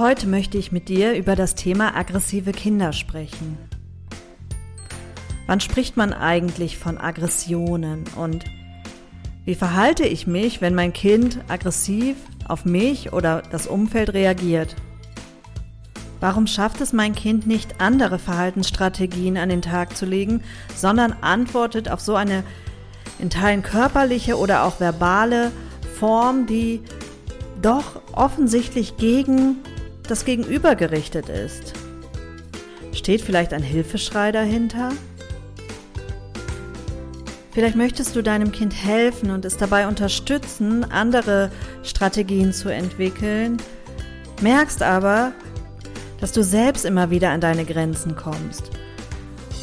Heute möchte ich mit dir über das Thema aggressive Kinder sprechen. Wann spricht man eigentlich von Aggressionen und wie verhalte ich mich, wenn mein Kind aggressiv auf mich oder das Umfeld reagiert? Warum schafft es mein Kind nicht, andere Verhaltensstrategien an den Tag zu legen, sondern antwortet auf so eine in Teilen körperliche oder auch verbale Form, die doch offensichtlich gegen das Gegenüber gerichtet ist? Steht vielleicht ein Hilfeschrei dahinter? Vielleicht möchtest du deinem Kind helfen und es dabei unterstützen, andere Strategien zu entwickeln, merkst aber, dass du selbst immer wieder an deine Grenzen kommst.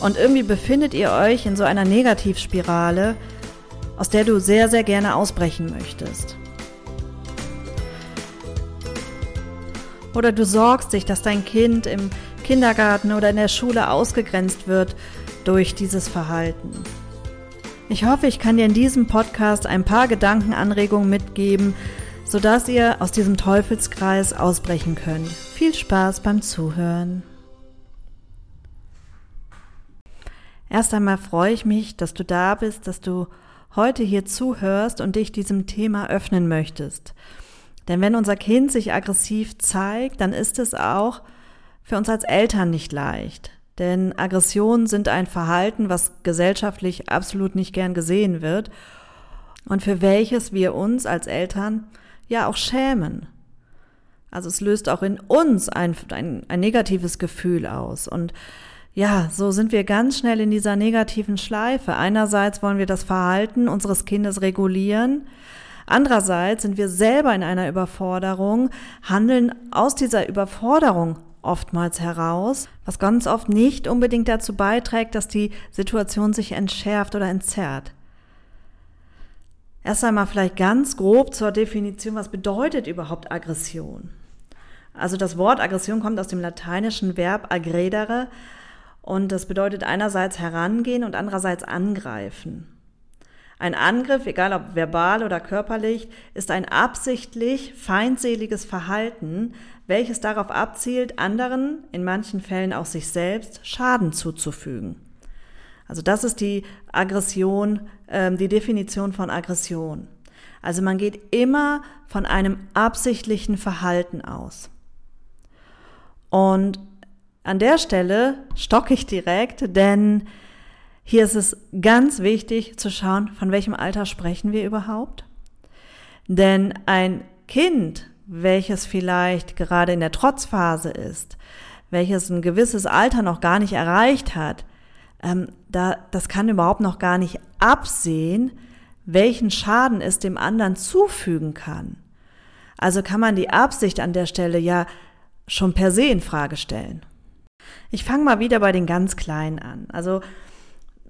Und irgendwie befindet ihr euch in so einer Negativspirale, aus der du sehr, sehr gerne ausbrechen möchtest. Oder du sorgst dich, dass dein Kind im Kindergarten oder in der Schule ausgegrenzt wird durch dieses Verhalten. Ich hoffe, ich kann dir in diesem Podcast ein paar Gedankenanregungen mitgeben, sodass ihr aus diesem Teufelskreis ausbrechen könnt. Viel Spaß beim Zuhören. Erst einmal freue ich mich, dass du da bist, dass du heute hier zuhörst und dich diesem Thema öffnen möchtest. Denn wenn unser Kind sich aggressiv zeigt, dann ist es auch für uns als Eltern nicht leicht. Denn Aggressionen sind ein Verhalten, was gesellschaftlich absolut nicht gern gesehen wird und für welches wir uns als Eltern ja auch schämen. Also es löst auch in uns ein, ein, ein negatives Gefühl aus. Und ja, so sind wir ganz schnell in dieser negativen Schleife. Einerseits wollen wir das Verhalten unseres Kindes regulieren, Andererseits sind wir selber in einer Überforderung, handeln aus dieser Überforderung oftmals heraus, was ganz oft nicht unbedingt dazu beiträgt, dass die Situation sich entschärft oder entzerrt. Erst einmal vielleicht ganz grob zur Definition, was bedeutet überhaupt Aggression? Also das Wort Aggression kommt aus dem lateinischen Verb aggredere und das bedeutet einerseits herangehen und andererseits angreifen. Ein Angriff, egal ob verbal oder körperlich, ist ein absichtlich feindseliges Verhalten, welches darauf abzielt, anderen, in manchen Fällen auch sich selbst, Schaden zuzufügen. Also das ist die Aggression, äh, die Definition von Aggression. Also man geht immer von einem absichtlichen Verhalten aus. Und an der Stelle stocke ich direkt, denn hier ist es ganz wichtig zu schauen, von welchem Alter sprechen wir überhaupt. Denn ein Kind, welches vielleicht gerade in der Trotzphase ist, welches ein gewisses Alter noch gar nicht erreicht hat, ähm, da, das kann überhaupt noch gar nicht absehen, welchen Schaden es dem anderen zufügen kann. Also kann man die Absicht an der Stelle ja schon per se in Frage stellen. Ich fange mal wieder bei den ganz Kleinen an. Also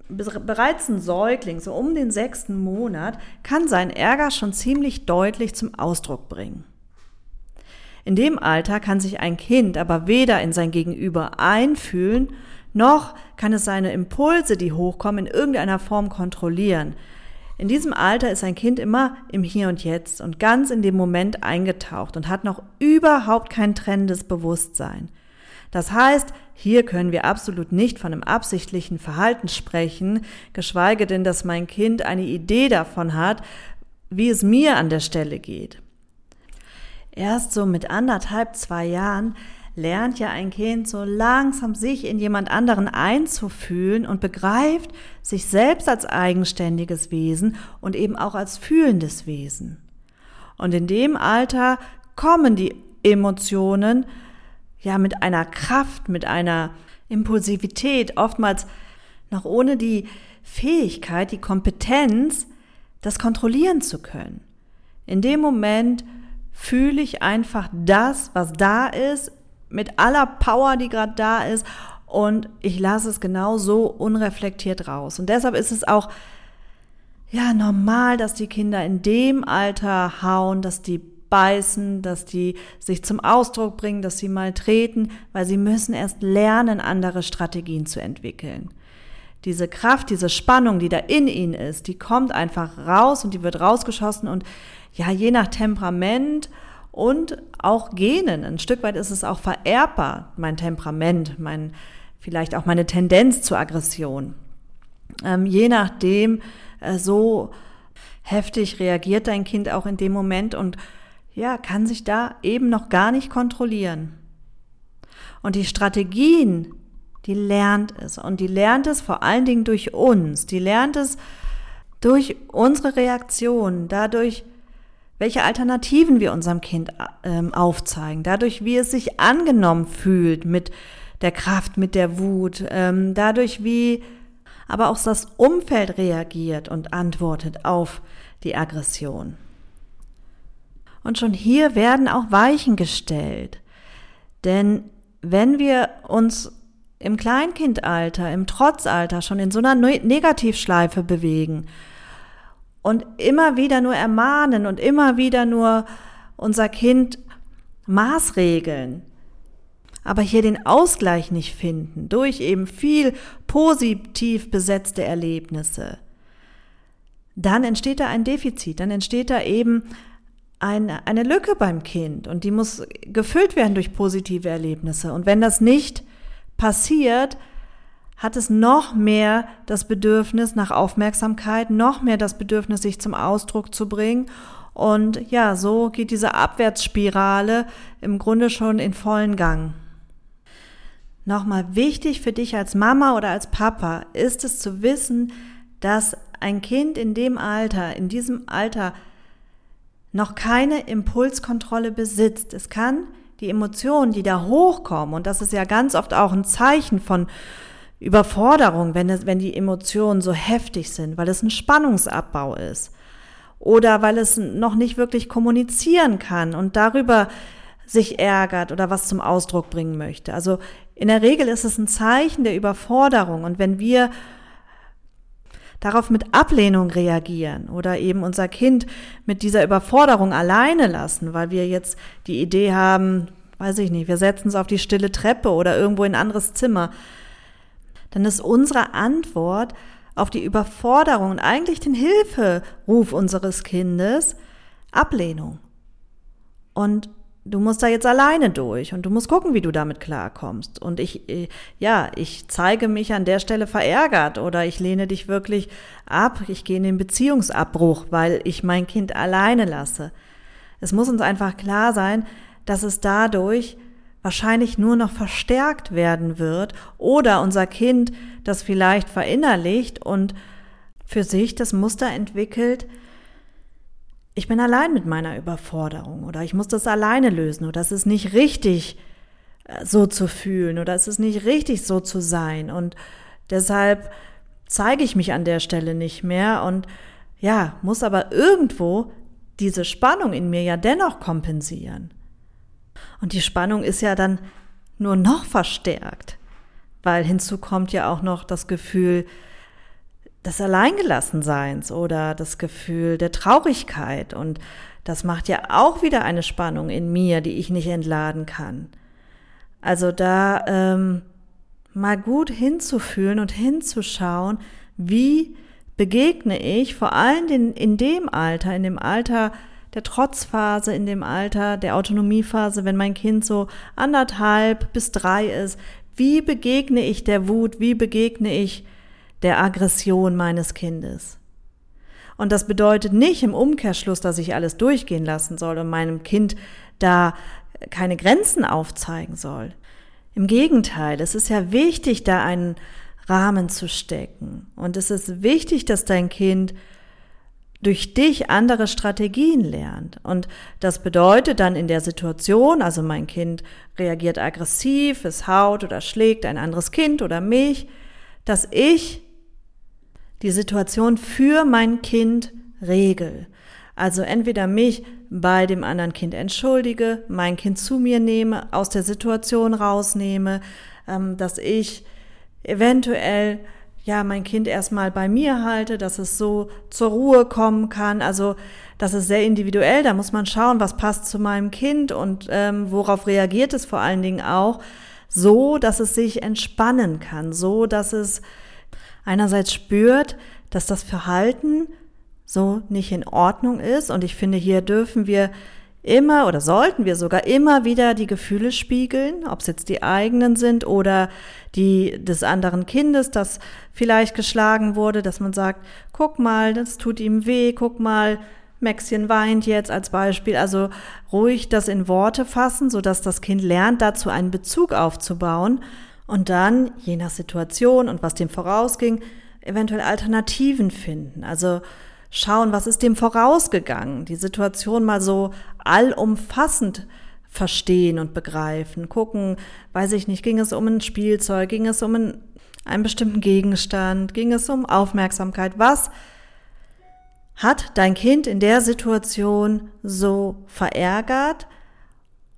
bereits ein Säugling, so um den sechsten Monat, kann seinen Ärger schon ziemlich deutlich zum Ausdruck bringen. In dem Alter kann sich ein Kind aber weder in sein Gegenüber einfühlen, noch kann es seine Impulse, die hochkommen, in irgendeiner Form kontrollieren. In diesem Alter ist ein Kind immer im Hier und Jetzt und ganz in dem Moment eingetaucht und hat noch überhaupt kein trennendes Bewusstsein. Das heißt, hier können wir absolut nicht von einem absichtlichen Verhalten sprechen, geschweige denn, dass mein Kind eine Idee davon hat, wie es mir an der Stelle geht. Erst so mit anderthalb, zwei Jahren lernt ja ein Kind so langsam sich in jemand anderen einzufühlen und begreift sich selbst als eigenständiges Wesen und eben auch als fühlendes Wesen. Und in dem Alter kommen die Emotionen ja mit einer Kraft, mit einer Impulsivität, oftmals noch ohne die Fähigkeit, die Kompetenz, das kontrollieren zu können. In dem Moment fühle ich einfach das, was da ist, mit aller Power, die gerade da ist und ich lasse es genau so unreflektiert raus. Und deshalb ist es auch ja normal, dass die Kinder in dem Alter hauen, dass die beißen, dass die sich zum Ausdruck bringen, dass sie mal treten, weil sie müssen erst lernen, andere Strategien zu entwickeln. Diese Kraft, diese Spannung, die da in ihnen ist, die kommt einfach raus und die wird rausgeschossen und ja, je nach Temperament und auch Genen. Ein Stück weit ist es auch vererbbar, mein Temperament, mein, vielleicht auch meine Tendenz zur Aggression. Ähm, je nachdem, äh, so heftig reagiert dein Kind auch in dem Moment und ja, kann sich da eben noch gar nicht kontrollieren. Und die Strategien, die lernt es. Und die lernt es vor allen Dingen durch uns. Die lernt es durch unsere Reaktion, dadurch, welche Alternativen wir unserem Kind ähm, aufzeigen, dadurch, wie es sich angenommen fühlt mit der Kraft, mit der Wut, ähm, dadurch, wie aber auch das Umfeld reagiert und antwortet auf die Aggression. Und schon hier werden auch Weichen gestellt. Denn wenn wir uns im Kleinkindalter, im Trotzalter schon in so einer Negativschleife bewegen und immer wieder nur ermahnen und immer wieder nur unser Kind maßregeln, aber hier den Ausgleich nicht finden durch eben viel positiv besetzte Erlebnisse, dann entsteht da ein Defizit, dann entsteht da eben eine, eine Lücke beim Kind und die muss gefüllt werden durch positive Erlebnisse. Und wenn das nicht passiert, hat es noch mehr das Bedürfnis nach Aufmerksamkeit, noch mehr das Bedürfnis, sich zum Ausdruck zu bringen. Und ja, so geht diese Abwärtsspirale im Grunde schon in vollen Gang. Nochmal wichtig für dich als Mama oder als Papa ist es zu wissen, dass ein Kind in dem Alter, in diesem Alter noch keine Impulskontrolle besitzt. Es kann die Emotionen, die da hochkommen, und das ist ja ganz oft auch ein Zeichen von Überforderung, wenn, es, wenn die Emotionen so heftig sind, weil es ein Spannungsabbau ist oder weil es noch nicht wirklich kommunizieren kann und darüber sich ärgert oder was zum Ausdruck bringen möchte. Also in der Regel ist es ein Zeichen der Überforderung und wenn wir darauf mit Ablehnung reagieren oder eben unser Kind mit dieser Überforderung alleine lassen, weil wir jetzt die Idee haben, weiß ich nicht, wir setzen es auf die stille Treppe oder irgendwo in ein anderes Zimmer, dann ist unsere Antwort auf die Überforderung und eigentlich den Hilferuf unseres Kindes Ablehnung. Und du musst da jetzt alleine durch und du musst gucken, wie du damit klarkommst. Und ich, äh, ja, ich zeige mich an der Stelle verärgert oder ich lehne dich wirklich ab, ich gehe in den Beziehungsabbruch, weil ich mein Kind alleine lasse. Es muss uns einfach klar sein, dass es dadurch wahrscheinlich nur noch verstärkt werden wird oder unser Kind das vielleicht verinnerlicht und für sich das Muster entwickelt, ich bin allein mit meiner Überforderung oder ich muss das alleine lösen oder es ist nicht richtig äh, so zu fühlen oder es ist nicht richtig so zu sein und deshalb zeige ich mich an der Stelle nicht mehr und ja, muss aber irgendwo diese Spannung in mir ja dennoch kompensieren. Und die Spannung ist ja dann nur noch verstärkt, weil hinzu kommt ja auch noch das Gefühl des Alleingelassenseins oder das Gefühl der Traurigkeit. Und das macht ja auch wieder eine Spannung in mir, die ich nicht entladen kann. Also da ähm, mal gut hinzufühlen und hinzuschauen, wie begegne ich vor allem in, in dem Alter, in dem Alter der Trotzphase, in dem Alter der Autonomiephase, wenn mein Kind so anderthalb bis drei ist, wie begegne ich der Wut, wie begegne ich der Aggression meines Kindes? Und das bedeutet nicht im Umkehrschluss, dass ich alles durchgehen lassen soll und meinem Kind da keine Grenzen aufzeigen soll. Im Gegenteil, es ist ja wichtig, da einen Rahmen zu stecken. Und es ist wichtig, dass dein Kind durch dich andere Strategien lernt. Und das bedeutet dann in der Situation, also mein Kind reagiert aggressiv, es haut oder schlägt ein anderes Kind oder mich, dass ich die Situation für mein Kind regel. Also entweder mich bei dem anderen Kind entschuldige, mein Kind zu mir nehme, aus der Situation rausnehme, ähm, dass ich eventuell ja mein Kind erstmal bei mir halte, dass es so zur Ruhe kommen kann. Also das ist sehr individuell. Da muss man schauen, was passt zu meinem Kind und ähm, worauf reagiert es vor allen Dingen auch, so dass es sich entspannen kann, so dass es einerseits spürt, dass das Verhalten so nicht in Ordnung ist. Und ich finde, hier dürfen wir immer oder sollten wir sogar immer wieder die Gefühle spiegeln, ob es jetzt die eigenen sind oder die des anderen Kindes, das vielleicht geschlagen wurde, dass man sagt, guck mal, das tut ihm weh, guck mal, Maxchen weint jetzt als Beispiel. Also ruhig das in Worte fassen, sodass das Kind lernt, dazu einen Bezug aufzubauen und dann, je nach Situation und was dem vorausging, eventuell Alternativen finden. Also schauen, was ist dem vorausgegangen, die Situation mal so allumfassend verstehen und begreifen, gucken, weiß ich nicht, ging es um ein Spielzeug, ging es um einen, einen bestimmten Gegenstand, ging es um Aufmerksamkeit, was hat dein Kind in der Situation so verärgert?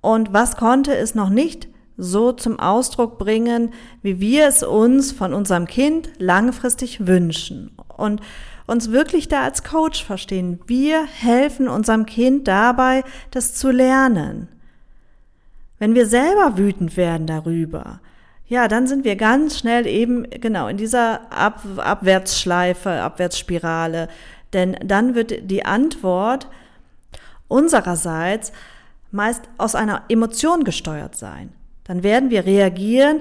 Und was konnte es noch nicht so zum Ausdruck bringen, wie wir es uns von unserem Kind langfristig wünschen. Und uns wirklich da als Coach verstehen. Wir helfen unserem Kind dabei, das zu lernen. Wenn wir selber wütend werden darüber, ja, dann sind wir ganz schnell eben genau in dieser Ab Abwärtsschleife, Abwärtsspirale. Denn dann wird die Antwort unsererseits meist aus einer Emotion gesteuert sein. Dann werden wir reagieren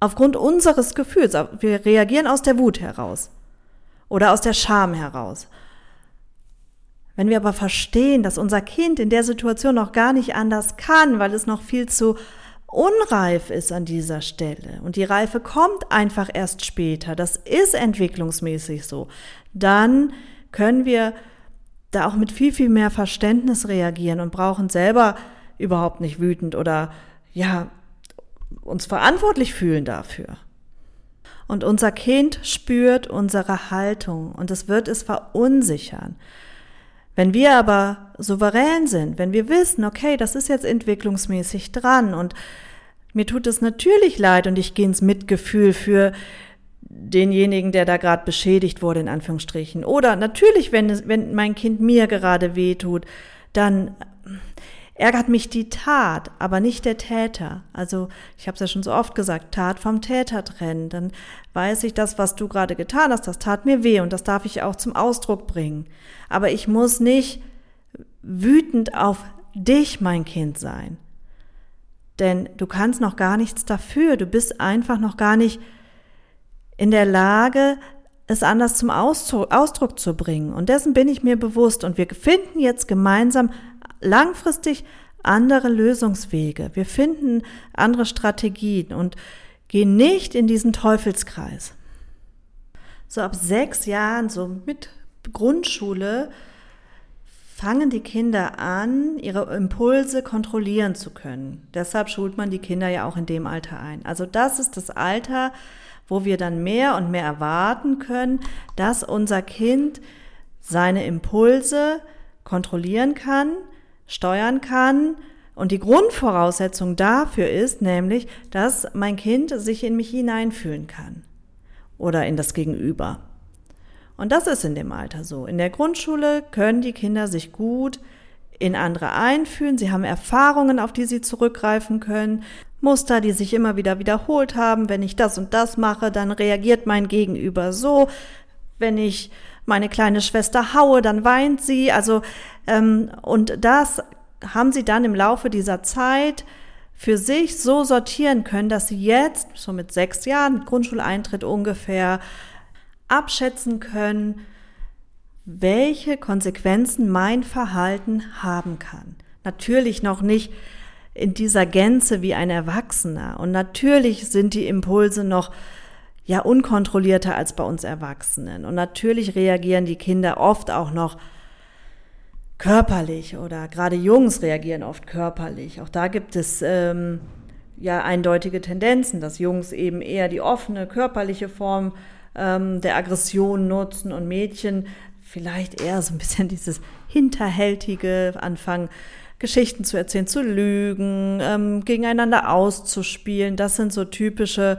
aufgrund unseres Gefühls. Wir reagieren aus der Wut heraus oder aus der Scham heraus. Wenn wir aber verstehen, dass unser Kind in der Situation noch gar nicht anders kann, weil es noch viel zu unreif ist an dieser Stelle und die Reife kommt einfach erst später, das ist entwicklungsmäßig so, dann können wir da auch mit viel, viel mehr Verständnis reagieren und brauchen selber überhaupt nicht wütend oder ja, uns verantwortlich fühlen dafür. Und unser Kind spürt unsere Haltung und es wird es verunsichern. Wenn wir aber souverän sind, wenn wir wissen, okay, das ist jetzt entwicklungsmäßig dran und mir tut es natürlich leid und ich gehe ins Mitgefühl für denjenigen, der da gerade beschädigt wurde, in Anführungsstrichen. Oder natürlich, wenn, es, wenn mein Kind mir gerade wehtut, dann ärgert mich die Tat, aber nicht der Täter. Also ich habe es ja schon so oft gesagt, Tat vom Täter trennen. Dann weiß ich, das, was du gerade getan hast, das tat mir weh und das darf ich auch zum Ausdruck bringen. Aber ich muss nicht wütend auf dich, mein Kind, sein. Denn du kannst noch gar nichts dafür. Du bist einfach noch gar nicht in der Lage, es anders zum Ausdruck, Ausdruck zu bringen. Und dessen bin ich mir bewusst. Und wir finden jetzt gemeinsam langfristig andere Lösungswege. Wir finden andere Strategien und gehen nicht in diesen Teufelskreis. So ab sechs Jahren, so mit Grundschule, fangen die Kinder an, ihre Impulse kontrollieren zu können. Deshalb schult man die Kinder ja auch in dem Alter ein. Also das ist das Alter, wo wir dann mehr und mehr erwarten können, dass unser Kind seine Impulse kontrollieren kann, steuern kann. Und die Grundvoraussetzung dafür ist nämlich, dass mein Kind sich in mich hineinfühlen kann oder in das Gegenüber. Und das ist in dem Alter so. In der Grundschule können die Kinder sich gut in andere einfühlen. Sie haben Erfahrungen, auf die sie zurückgreifen können. Muster, die sich immer wieder wiederholt haben. Wenn ich das und das mache, dann reagiert mein Gegenüber so. Wenn ich meine kleine Schwester haue, dann weint sie. Also ähm, und das haben sie dann im Laufe dieser Zeit für sich so sortieren können, dass sie jetzt, so mit sechs Jahren, Grundschuleintritt ungefähr, abschätzen können, welche Konsequenzen mein Verhalten haben kann. Natürlich noch nicht in dieser Gänze wie ein Erwachsener. Und natürlich sind die Impulse noch ja unkontrollierter als bei uns Erwachsenen. Und natürlich reagieren die Kinder oft auch noch körperlich oder gerade Jungs reagieren oft körperlich. Auch da gibt es ähm, ja eindeutige Tendenzen, dass Jungs eben eher die offene körperliche Form ähm, der Aggression nutzen und Mädchen vielleicht eher so ein bisschen dieses hinterhältige, anfangen Geschichten zu erzählen, zu lügen, ähm, gegeneinander auszuspielen. Das sind so typische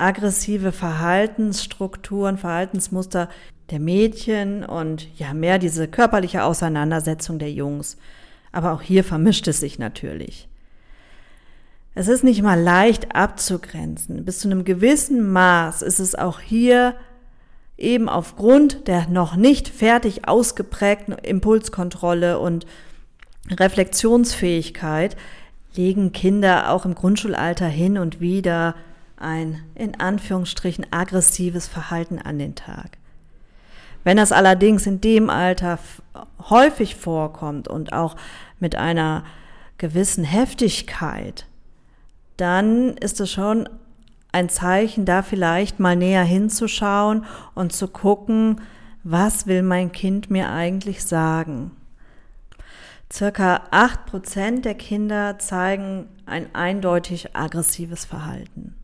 aggressive Verhaltensstrukturen, Verhaltensmuster der Mädchen und ja, mehr diese körperliche Auseinandersetzung der Jungs. Aber auch hier vermischt es sich natürlich. Es ist nicht mal leicht abzugrenzen. Bis zu einem gewissen Maß ist es auch hier eben aufgrund der noch nicht fertig ausgeprägten Impulskontrolle und Reflexionsfähigkeit legen Kinder auch im Grundschulalter hin und wieder ein in Anführungsstrichen aggressives Verhalten an den Tag. Wenn das allerdings in dem Alter häufig vorkommt und auch mit einer gewissen Heftigkeit, dann ist es schon ein Zeichen, da vielleicht mal näher hinzuschauen und zu gucken, was will mein Kind mir eigentlich sagen. Circa acht Prozent der Kinder zeigen ein eindeutig aggressives Verhalten.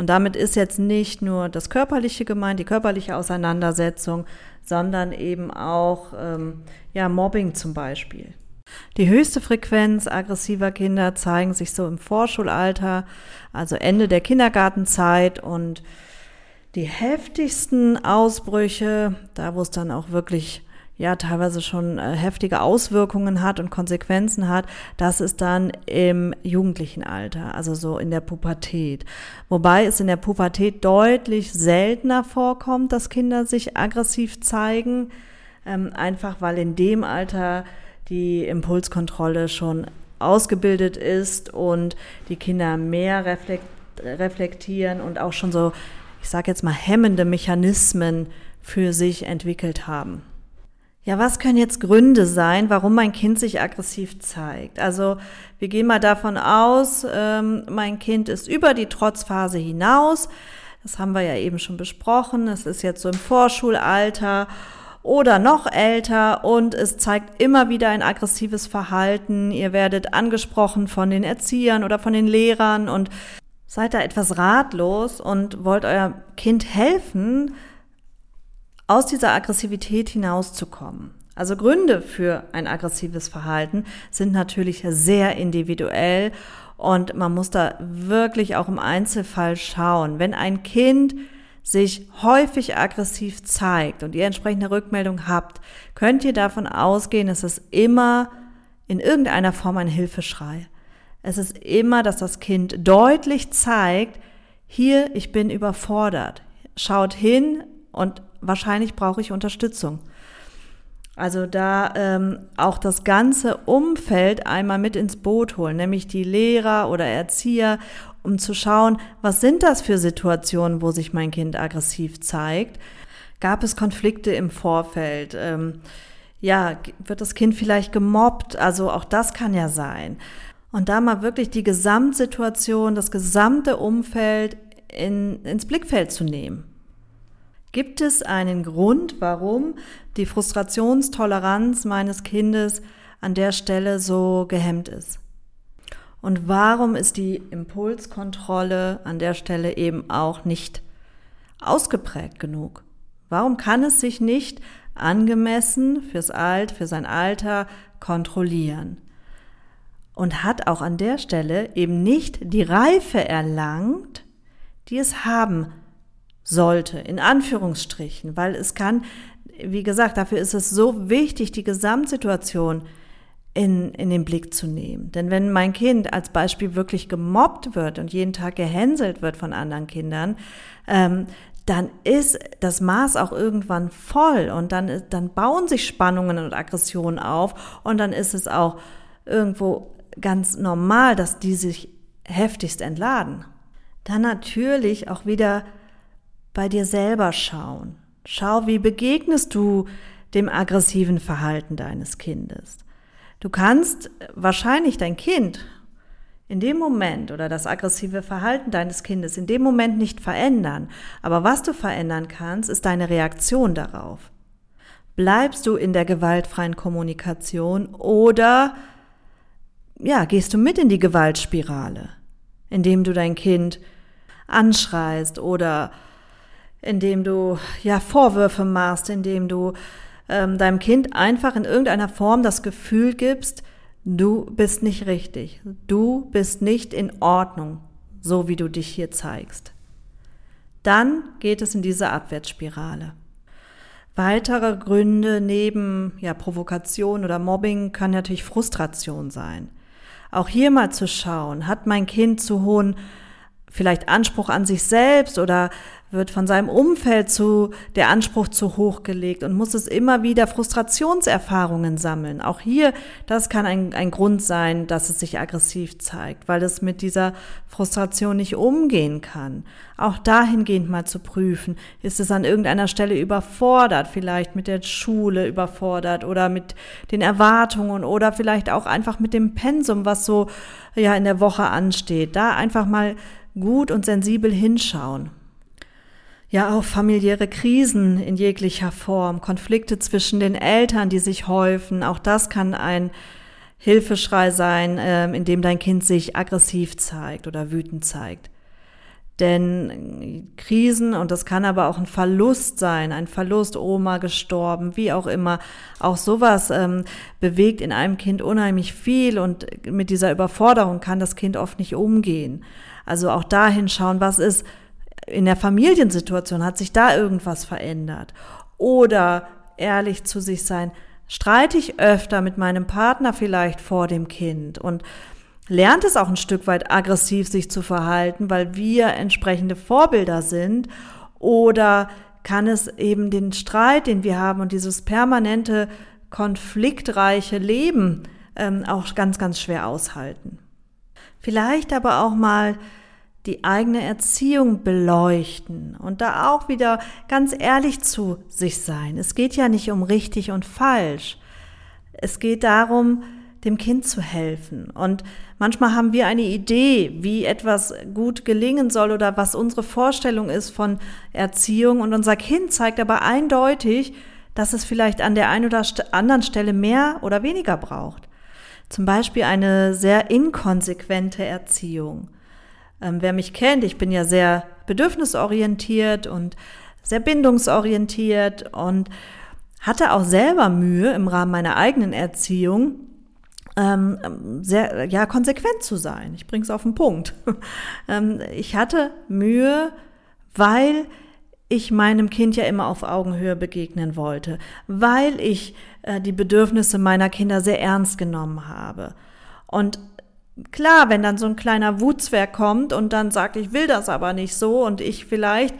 Und damit ist jetzt nicht nur das Körperliche gemeint, die körperliche Auseinandersetzung, sondern eben auch ähm, ja, Mobbing zum Beispiel. Die höchste Frequenz aggressiver Kinder zeigen sich so im Vorschulalter, also Ende der Kindergartenzeit und die heftigsten Ausbrüche, da wo es dann auch wirklich ja teilweise schon äh, heftige Auswirkungen hat und Konsequenzen hat, das ist dann im jugendlichen Alter, also so in der Pubertät. Wobei es in der Pubertät deutlich seltener vorkommt, dass Kinder sich aggressiv zeigen, ähm, einfach weil in dem Alter die Impulskontrolle schon ausgebildet ist und die Kinder mehr reflektieren und auch schon so, ich sage jetzt mal, hemmende Mechanismen für sich entwickelt haben. Ja, was können jetzt Gründe sein, warum mein Kind sich aggressiv zeigt? Also wir gehen mal davon aus, ähm, mein Kind ist über die Trotzphase hinaus. Das haben wir ja eben schon besprochen. Es ist jetzt so im Vorschulalter oder noch älter und es zeigt immer wieder ein aggressives Verhalten. Ihr werdet angesprochen von den Erziehern oder von den Lehrern und seid da etwas ratlos und wollt euer Kind helfen, aus dieser Aggressivität hinauszukommen. Also Gründe für ein aggressives Verhalten sind natürlich sehr individuell und man muss da wirklich auch im Einzelfall schauen. Wenn ein Kind sich häufig aggressiv zeigt und ihr entsprechende Rückmeldung habt, könnt ihr davon ausgehen, es ist immer in irgendeiner Form ein Hilfeschrei. Es ist immer, dass das Kind deutlich zeigt, hier, ich bin überfordert. Schaut hin und wahrscheinlich brauche ich Unterstützung. Also da ähm, auch das ganze Umfeld einmal mit ins Boot holen, nämlich die Lehrer oder Erzieher, um zu schauen, was sind das für Situationen, wo sich mein Kind aggressiv zeigt. Gab es Konflikte im Vorfeld? Ähm, ja, wird das Kind vielleicht gemobbt? Also auch das kann ja sein. Und da mal wirklich die Gesamtsituation, das gesamte Umfeld in, ins Blickfeld zu nehmen. Gibt es einen Grund, warum die Frustrationstoleranz meines Kindes an der Stelle so gehemmt ist? Und warum ist die Impulskontrolle an der Stelle eben auch nicht ausgeprägt genug? Warum kann es sich nicht angemessen fürs Alt, für sein Alter kontrollieren? Und hat auch an der Stelle eben nicht die Reife erlangt, die es haben sollte, in Anführungsstrichen, weil es kann, wie gesagt, dafür ist es so wichtig, die Gesamtsituation in, in den Blick zu nehmen. Denn wenn mein Kind als Beispiel wirklich gemobbt wird und jeden Tag gehänselt wird von anderen Kindern, ähm, dann ist das Maß auch irgendwann voll und dann, dann bauen sich Spannungen und Aggressionen auf und dann ist es auch irgendwo ganz normal, dass die sich heftigst entladen. Dann natürlich auch wieder bei dir selber schauen. Schau, wie begegnest du dem aggressiven Verhalten deines Kindes. Du kannst wahrscheinlich dein Kind in dem Moment oder das aggressive Verhalten deines Kindes in dem Moment nicht verändern. Aber was du verändern kannst, ist deine Reaktion darauf. Bleibst du in der gewaltfreien Kommunikation oder ja, gehst du mit in die Gewaltspirale, indem du dein Kind anschreist oder indem du ja Vorwürfe machst, indem du ähm, deinem Kind einfach in irgendeiner Form das Gefühl gibst, du bist nicht richtig, du bist nicht in Ordnung, so wie du dich hier zeigst. Dann geht es in diese Abwärtsspirale. Weitere Gründe neben ja, Provokation oder Mobbing kann natürlich Frustration sein. Auch hier mal zu schauen, hat mein Kind zu hohen vielleicht Anspruch an sich selbst oder wird von seinem Umfeld zu der Anspruch zu hoch gelegt und muss es immer wieder Frustrationserfahrungen sammeln. Auch hier, das kann ein, ein Grund sein, dass es sich aggressiv zeigt, weil es mit dieser Frustration nicht umgehen kann. Auch dahingehend mal zu prüfen, ist es an irgendeiner Stelle überfordert, vielleicht mit der Schule überfordert oder mit den Erwartungen oder vielleicht auch einfach mit dem Pensum, was so ja in der Woche ansteht. Da einfach mal gut und sensibel hinschauen. Ja, auch familiäre Krisen in jeglicher Form, Konflikte zwischen den Eltern, die sich häufen, auch das kann ein Hilfeschrei sein, ähm, in dem dein Kind sich aggressiv zeigt oder wütend zeigt. Denn Krisen, und das kann aber auch ein Verlust sein, ein Verlust, Oma gestorben, wie auch immer, auch sowas ähm, bewegt in einem Kind unheimlich viel und mit dieser Überforderung kann das Kind oft nicht umgehen. Also auch dahin schauen, was ist in der Familiensituation, hat sich da irgendwas verändert? Oder ehrlich zu sich sein, streite ich öfter mit meinem Partner vielleicht vor dem Kind und lernt es auch ein Stück weit aggressiv sich zu verhalten, weil wir entsprechende Vorbilder sind oder kann es eben den Streit, den wir haben und dieses permanente konfliktreiche Leben ähm, auch ganz, ganz schwer aushalten. Vielleicht aber auch mal die eigene Erziehung beleuchten und da auch wieder ganz ehrlich zu sich sein. Es geht ja nicht um richtig und falsch. Es geht darum, dem Kind zu helfen. Und manchmal haben wir eine Idee, wie etwas gut gelingen soll oder was unsere Vorstellung ist von Erziehung. Und unser Kind zeigt aber eindeutig, dass es vielleicht an der einen oder anderen Stelle mehr oder weniger braucht. Zum Beispiel eine sehr inkonsequente Erziehung. Ähm, wer mich kennt, ich bin ja sehr bedürfnisorientiert und sehr bindungsorientiert und hatte auch selber Mühe im Rahmen meiner eigenen Erziehung, ähm, sehr ja konsequent zu sein. Ich bringe es auf den Punkt. ähm, ich hatte Mühe, weil ich meinem Kind ja immer auf Augenhöhe begegnen wollte, weil ich äh, die Bedürfnisse meiner Kinder sehr ernst genommen habe. Und klar, wenn dann so ein kleiner Wutzwerg kommt und dann sagt, ich will das aber nicht so und ich vielleicht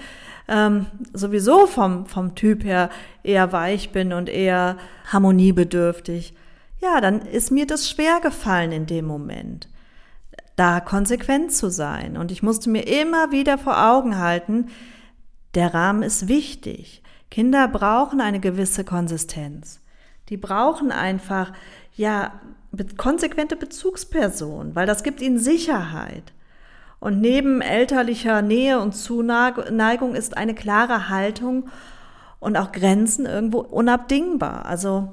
ähm, sowieso vom, vom Typ her eher weich bin und eher harmoniebedürftig, ja, dann ist mir das schwer gefallen in dem Moment, da konsequent zu sein. Und ich musste mir immer wieder vor Augen halten, der Rahmen ist wichtig. Kinder brauchen eine gewisse Konsistenz. Die brauchen einfach, ja, konsequente Bezugspersonen, weil das gibt ihnen Sicherheit. Und neben elterlicher Nähe und Zuneigung ist eine klare Haltung und auch Grenzen irgendwo unabdingbar. Also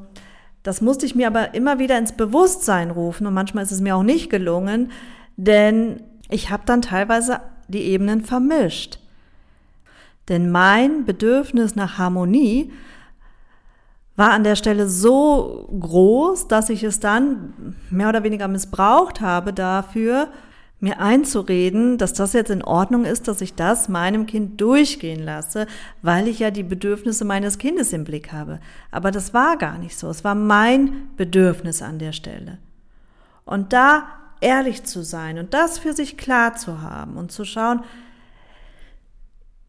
das musste ich mir aber immer wieder ins Bewusstsein rufen und manchmal ist es mir auch nicht gelungen, denn ich habe dann teilweise die Ebenen vermischt. Denn mein Bedürfnis nach Harmonie war an der Stelle so groß, dass ich es dann mehr oder weniger missbraucht habe dafür, mir einzureden, dass das jetzt in Ordnung ist, dass ich das meinem Kind durchgehen lasse, weil ich ja die Bedürfnisse meines Kindes im Blick habe. Aber das war gar nicht so. Es war mein Bedürfnis an der Stelle. Und da ehrlich zu sein und das für sich klar zu haben und zu schauen,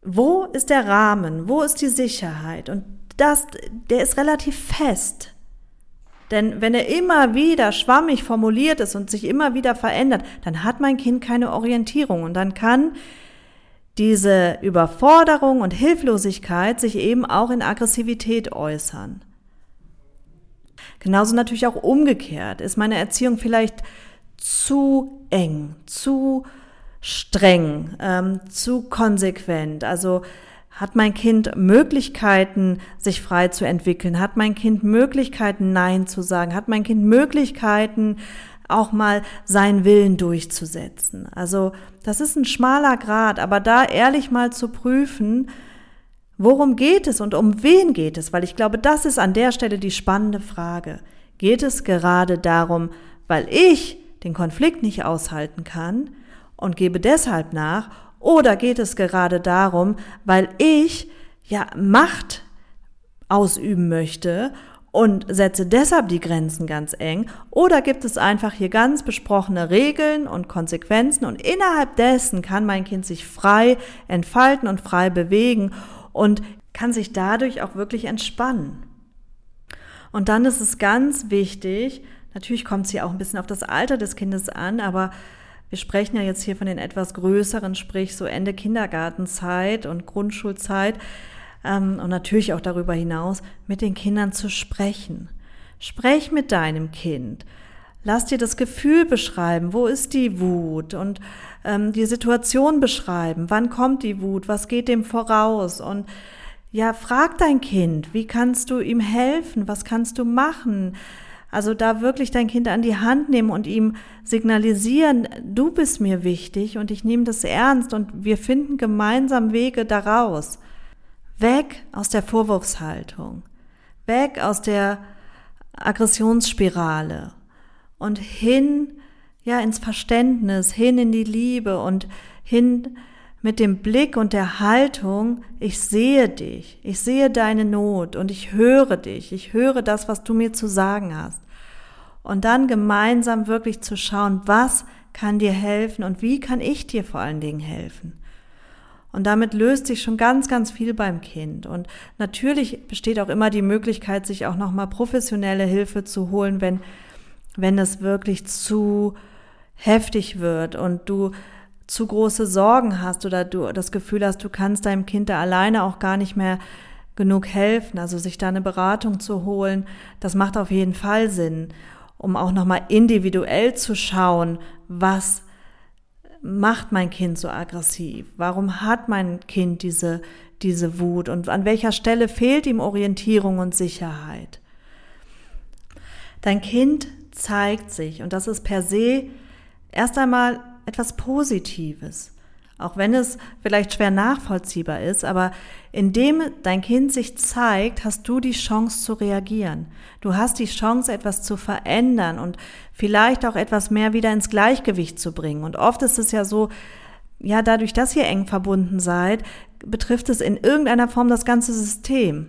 wo ist der Rahmen? Wo ist die Sicherheit? Und das, der ist relativ fest. Denn wenn er immer wieder schwammig formuliert ist und sich immer wieder verändert, dann hat mein Kind keine Orientierung und dann kann diese Überforderung und Hilflosigkeit sich eben auch in Aggressivität äußern. Genauso natürlich auch umgekehrt. Ist meine Erziehung vielleicht zu eng, zu streng, ähm, zu konsequent. Also hat mein Kind Möglichkeiten, sich frei zu entwickeln? Hat mein Kind Möglichkeiten, Nein zu sagen? Hat mein Kind Möglichkeiten, auch mal seinen Willen durchzusetzen? Also das ist ein schmaler Grad, aber da ehrlich mal zu prüfen, Worum geht es und um wen geht es? Weil ich glaube, das ist an der Stelle die spannende Frage. Geht es gerade darum, weil ich den Konflikt nicht aushalten kann und gebe deshalb nach? Oder geht es gerade darum, weil ich ja Macht ausüben möchte und setze deshalb die Grenzen ganz eng? Oder gibt es einfach hier ganz besprochene Regeln und Konsequenzen und innerhalb dessen kann mein Kind sich frei entfalten und frei bewegen und kann sich dadurch auch wirklich entspannen? Und dann ist es ganz wichtig, natürlich kommt es hier auch ein bisschen auf das Alter des Kindes an, aber wir sprechen ja jetzt hier von den etwas größeren, sprich so Ende Kindergartenzeit und Grundschulzeit ähm, und natürlich auch darüber hinaus, mit den Kindern zu sprechen. Sprech mit deinem Kind. Lass dir das Gefühl beschreiben, wo ist die Wut und ähm, die Situation beschreiben, wann kommt die Wut, was geht dem voraus und ja, frag dein Kind, wie kannst du ihm helfen, was kannst du machen? Also da wirklich dein Kind an die Hand nehmen und ihm signalisieren, du bist mir wichtig und ich nehme das ernst und wir finden gemeinsam Wege daraus. Weg aus der Vorwurfshaltung, weg aus der Aggressionsspirale und hin, ja, ins Verständnis, hin in die Liebe und hin mit dem Blick und der Haltung, ich sehe dich, ich sehe deine Not und ich höre dich, ich höre das, was du mir zu sagen hast. Und dann gemeinsam wirklich zu schauen, was kann dir helfen und wie kann ich dir vor allen Dingen helfen. Und damit löst sich schon ganz, ganz viel beim Kind. Und natürlich besteht auch immer die Möglichkeit, sich auch nochmal professionelle Hilfe zu holen, wenn, wenn es wirklich zu heftig wird und du zu große Sorgen hast oder du das Gefühl hast, du kannst deinem Kind da alleine auch gar nicht mehr genug helfen. Also sich da eine Beratung zu holen, das macht auf jeden Fall Sinn, um auch nochmal individuell zu schauen, was macht mein Kind so aggressiv? Warum hat mein Kind diese, diese Wut? Und an welcher Stelle fehlt ihm Orientierung und Sicherheit? Dein Kind zeigt sich und das ist per se erst einmal etwas Positives. Auch wenn es vielleicht schwer nachvollziehbar ist, aber indem dein Kind sich zeigt, hast du die Chance zu reagieren. Du hast die Chance, etwas zu verändern und vielleicht auch etwas mehr wieder ins Gleichgewicht zu bringen. Und oft ist es ja so, ja, dadurch, dass ihr eng verbunden seid, betrifft es in irgendeiner Form das ganze System.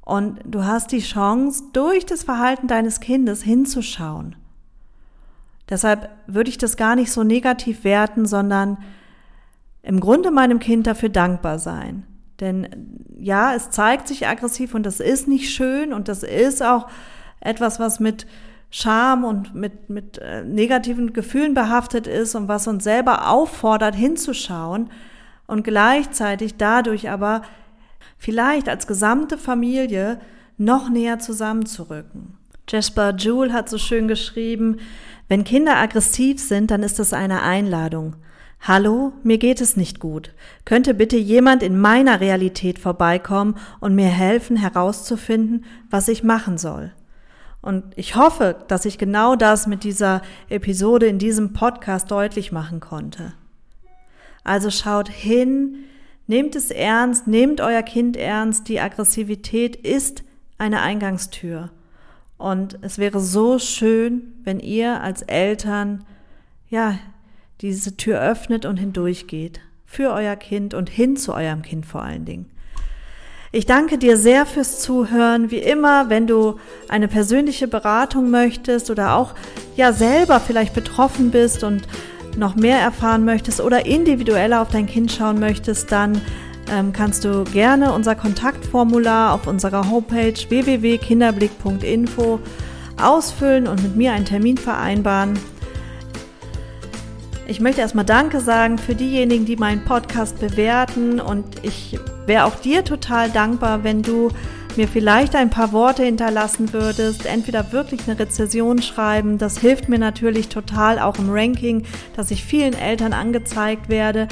Und du hast die Chance, durch das Verhalten deines Kindes hinzuschauen. Deshalb würde ich das gar nicht so negativ werten, sondern im Grunde meinem Kind dafür dankbar sein. Denn ja, es zeigt sich aggressiv und das ist nicht schön und das ist auch etwas, was mit Scham und mit, mit äh, negativen Gefühlen behaftet ist und was uns selber auffordert, hinzuschauen und gleichzeitig dadurch aber vielleicht als gesamte Familie noch näher zusammenzurücken. Jasper Jewell hat so schön geschrieben, wenn Kinder aggressiv sind, dann ist das eine Einladung. Hallo, mir geht es nicht gut. Könnte bitte jemand in meiner Realität vorbeikommen und mir helfen herauszufinden, was ich machen soll? Und ich hoffe, dass ich genau das mit dieser Episode in diesem Podcast deutlich machen konnte. Also schaut hin, nehmt es ernst, nehmt euer Kind ernst, die Aggressivität ist eine Eingangstür. Und es wäre so schön, wenn ihr als Eltern, ja, diese Tür öffnet und hindurchgeht. Für euer Kind und hin zu eurem Kind vor allen Dingen. Ich danke dir sehr fürs Zuhören. Wie immer, wenn du eine persönliche Beratung möchtest oder auch ja selber vielleicht betroffen bist und noch mehr erfahren möchtest oder individueller auf dein Kind schauen möchtest, dann ähm, kannst du gerne unser Kontaktformular auf unserer Homepage www.kinderblick.info ausfüllen und mit mir einen Termin vereinbaren. Ich möchte erstmal Danke sagen für diejenigen, die meinen Podcast bewerten und ich wäre auch dir total dankbar, wenn du mir vielleicht ein paar Worte hinterlassen würdest, entweder wirklich eine Rezession schreiben, das hilft mir natürlich total auch im Ranking, dass ich vielen Eltern angezeigt werde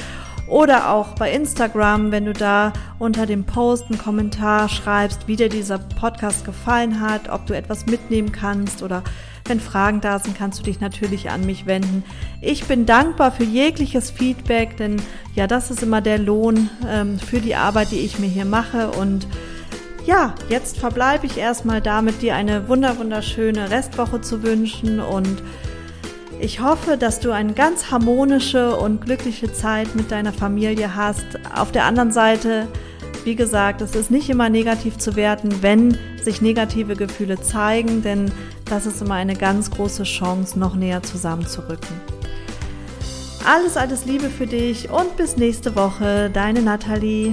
oder auch bei Instagram, wenn du da unter dem Post einen Kommentar schreibst, wie dir dieser Podcast gefallen hat, ob du etwas mitnehmen kannst oder Wenn Fragen da sind, kannst du dich natürlich an mich wenden. Ich bin dankbar für jegliches Feedback, denn ja, das ist immer der Lohn ähm, für die Arbeit, die ich mir hier mache. Und ja, jetzt verbleibe ich erstmal damit, dir eine wunder wunderschöne Restwoche zu wünschen und ich hoffe, dass du eine ganz harmonische und glückliche Zeit mit deiner Familie hast. Auf der anderen Seite, wie gesagt, es ist nicht immer negativ zu werten, wenn sich negative Gefühle zeigen, denn das ist immer eine ganz große Chance, noch näher zusammenzurücken. Alles, alles Liebe für dich und bis nächste Woche, deine Nathalie.